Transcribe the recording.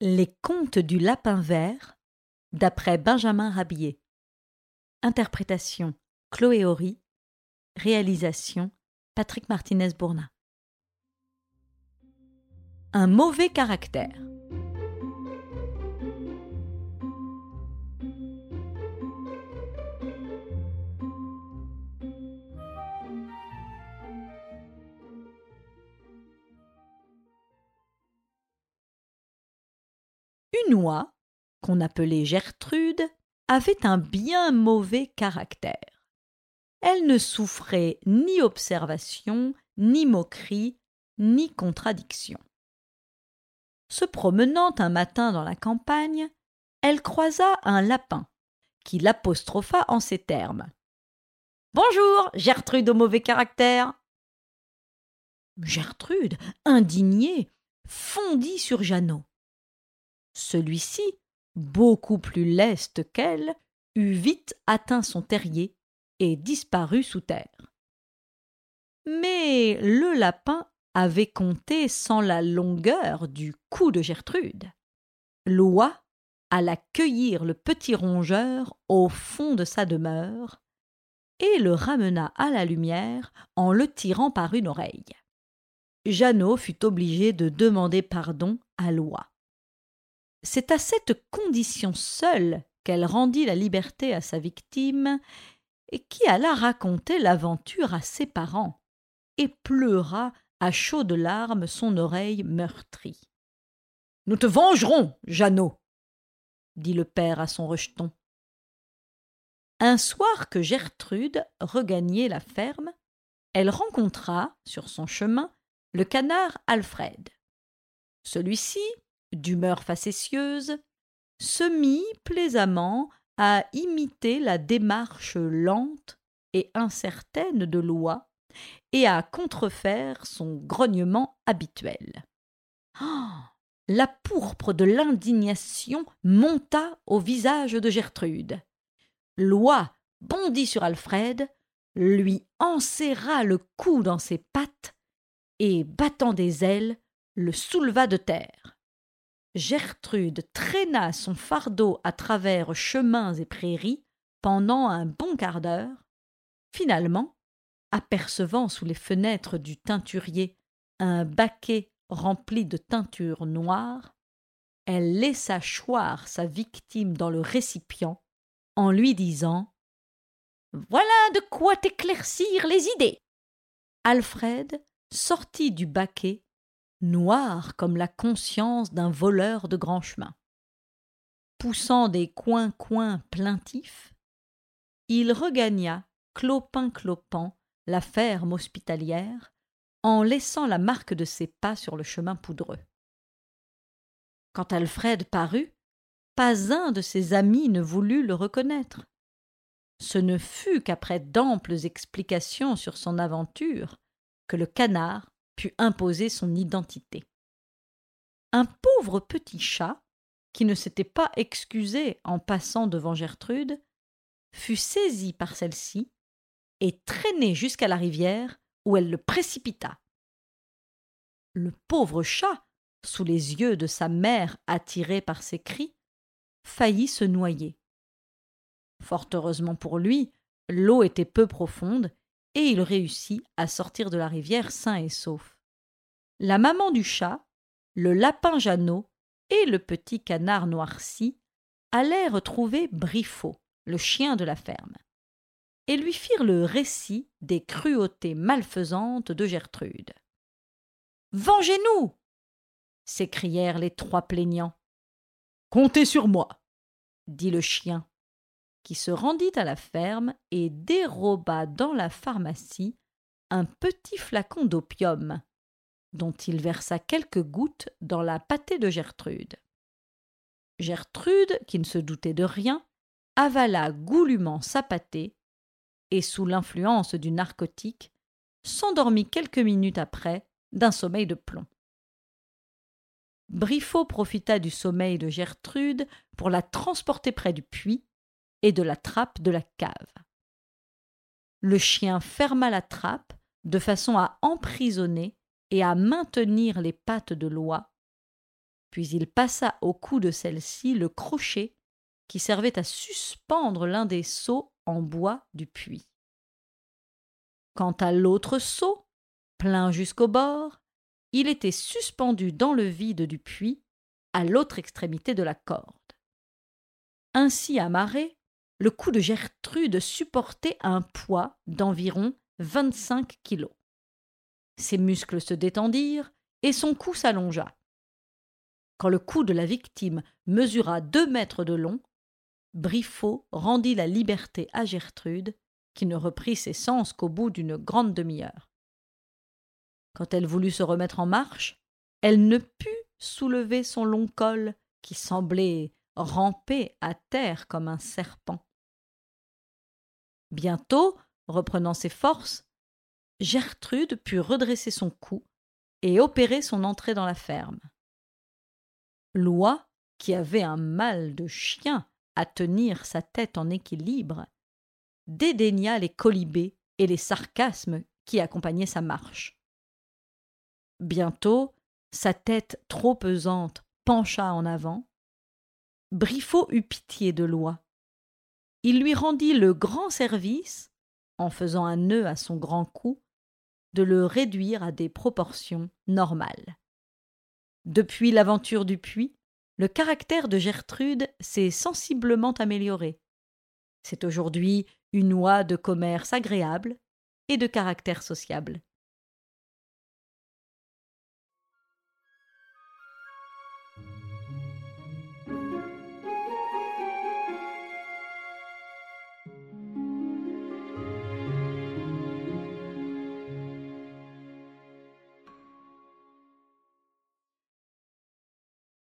Les contes du lapin vert d'après Benjamin Rabier. Interprétation Chloé Horry. Réalisation Patrick Martinez-Bourna. Un mauvais caractère. Une oie, qu'on appelait Gertrude, avait un bien mauvais caractère. Elle ne souffrait ni observation, ni moquerie, ni contradiction. Se promenant un matin dans la campagne, elle croisa un lapin, qui l'apostropha en ces termes. Bonjour, Gertrude au mauvais caractère. Gertrude, indignée, fondit sur Jeannot. Celui-ci, beaucoup plus leste qu'elle, eut vite atteint son terrier et disparut sous terre. Mais le lapin avait compté sans la longueur du cou de Gertrude. L'oie alla cueillir le petit rongeur au fond de sa demeure et le ramena à la lumière en le tirant par une oreille. Jeannot fut obligé de demander pardon à l'oie. C'est à cette condition seule qu'elle rendit la liberté à sa victime et qui alla raconter l'aventure à ses parents et pleura à chaudes larmes son oreille meurtrie. Nous te vengerons, Jeannot, dit le père à son rejeton. Un soir que Gertrude regagnait la ferme, elle rencontra, sur son chemin, le canard Alfred. Celui-ci, d'humeur facétieuse, se mit plaisamment à imiter la démarche lente et incertaine de l'oie et à contrefaire son grognement habituel. La pourpre de l'indignation monta au visage de Gertrude. L'oie bondit sur Alfred, lui enserra le cou dans ses pattes et, battant des ailes, le souleva de terre. Gertrude traîna son fardeau à travers chemins et prairies pendant un bon quart d'heure. Finalement, apercevant sous les fenêtres du teinturier un baquet rempli de teinture noire, elle laissa choir sa victime dans le récipient en lui disant Voilà de quoi t'éclaircir les idées. Alfred sortit du baquet noir comme la conscience d'un voleur de grand chemin. Poussant des coins-coins plaintifs, il regagna, clopin-clopant, la ferme hospitalière, en laissant la marque de ses pas sur le chemin poudreux. Quand Alfred parut, pas un de ses amis ne voulut le reconnaître. Ce ne fut qu'après d'amples explications sur son aventure que le canard imposer son identité. Un pauvre petit chat, qui ne s'était pas excusé en passant devant Gertrude, fut saisi par celle-ci et traîné jusqu'à la rivière où elle le précipita. Le pauvre chat, sous les yeux de sa mère attirée par ses cris, faillit se noyer. Fort heureusement pour lui, l'eau était peu profonde et il réussit à sortir de la rivière sain et sauf. La maman du chat, le lapin Jeannot et le petit canard noirci allèrent trouver Briffaut, le chien de la ferme, et lui firent le récit des cruautés malfaisantes de Gertrude. Vengez-nous s'écrièrent les trois plaignants. Comptez sur moi, dit le chien qui se rendit à la ferme et déroba dans la pharmacie un petit flacon d'opium, dont il versa quelques gouttes dans la pâtée de Gertrude. Gertrude, qui ne se doutait de rien, avala goulûment sa pâtée et, sous l'influence du narcotique, s'endormit quelques minutes après d'un sommeil de plomb. Briffaut profita du sommeil de Gertrude pour la transporter près du puits et de la trappe de la cave. Le chien ferma la trappe de façon à emprisonner et à maintenir les pattes de l'oie, puis il passa au cou de celle-ci le crochet qui servait à suspendre l'un des seaux en bois du puits. Quant à l'autre seau, plein jusqu'au bord, il était suspendu dans le vide du puits, à l'autre extrémité de la corde. Ainsi amarré, le cou de Gertrude supportait un poids d'environ vingt-cinq kilos. Ses muscles se détendirent et son cou s'allongea. Quand le cou de la victime mesura deux mètres de long, Briffaut rendit la liberté à Gertrude, qui ne reprit ses sens qu'au bout d'une grande demi-heure. Quand elle voulut se remettre en marche, elle ne put soulever son long col, qui semblait ramper à terre comme un serpent. Bientôt, reprenant ses forces, Gertrude put redresser son cou et opérer son entrée dans la ferme. Loi, qui avait un mal de chien à tenir sa tête en équilibre, dédaigna les colibés et les sarcasmes qui accompagnaient sa marche. Bientôt, sa tête trop pesante pencha en avant. Briffaut eut pitié de Loi. Il lui rendit le grand service, en faisant un nœud à son grand cou, de le réduire à des proportions normales. Depuis l'aventure du puits, le caractère de Gertrude s'est sensiblement amélioré. C'est aujourd'hui une oie de commerce agréable et de caractère sociable.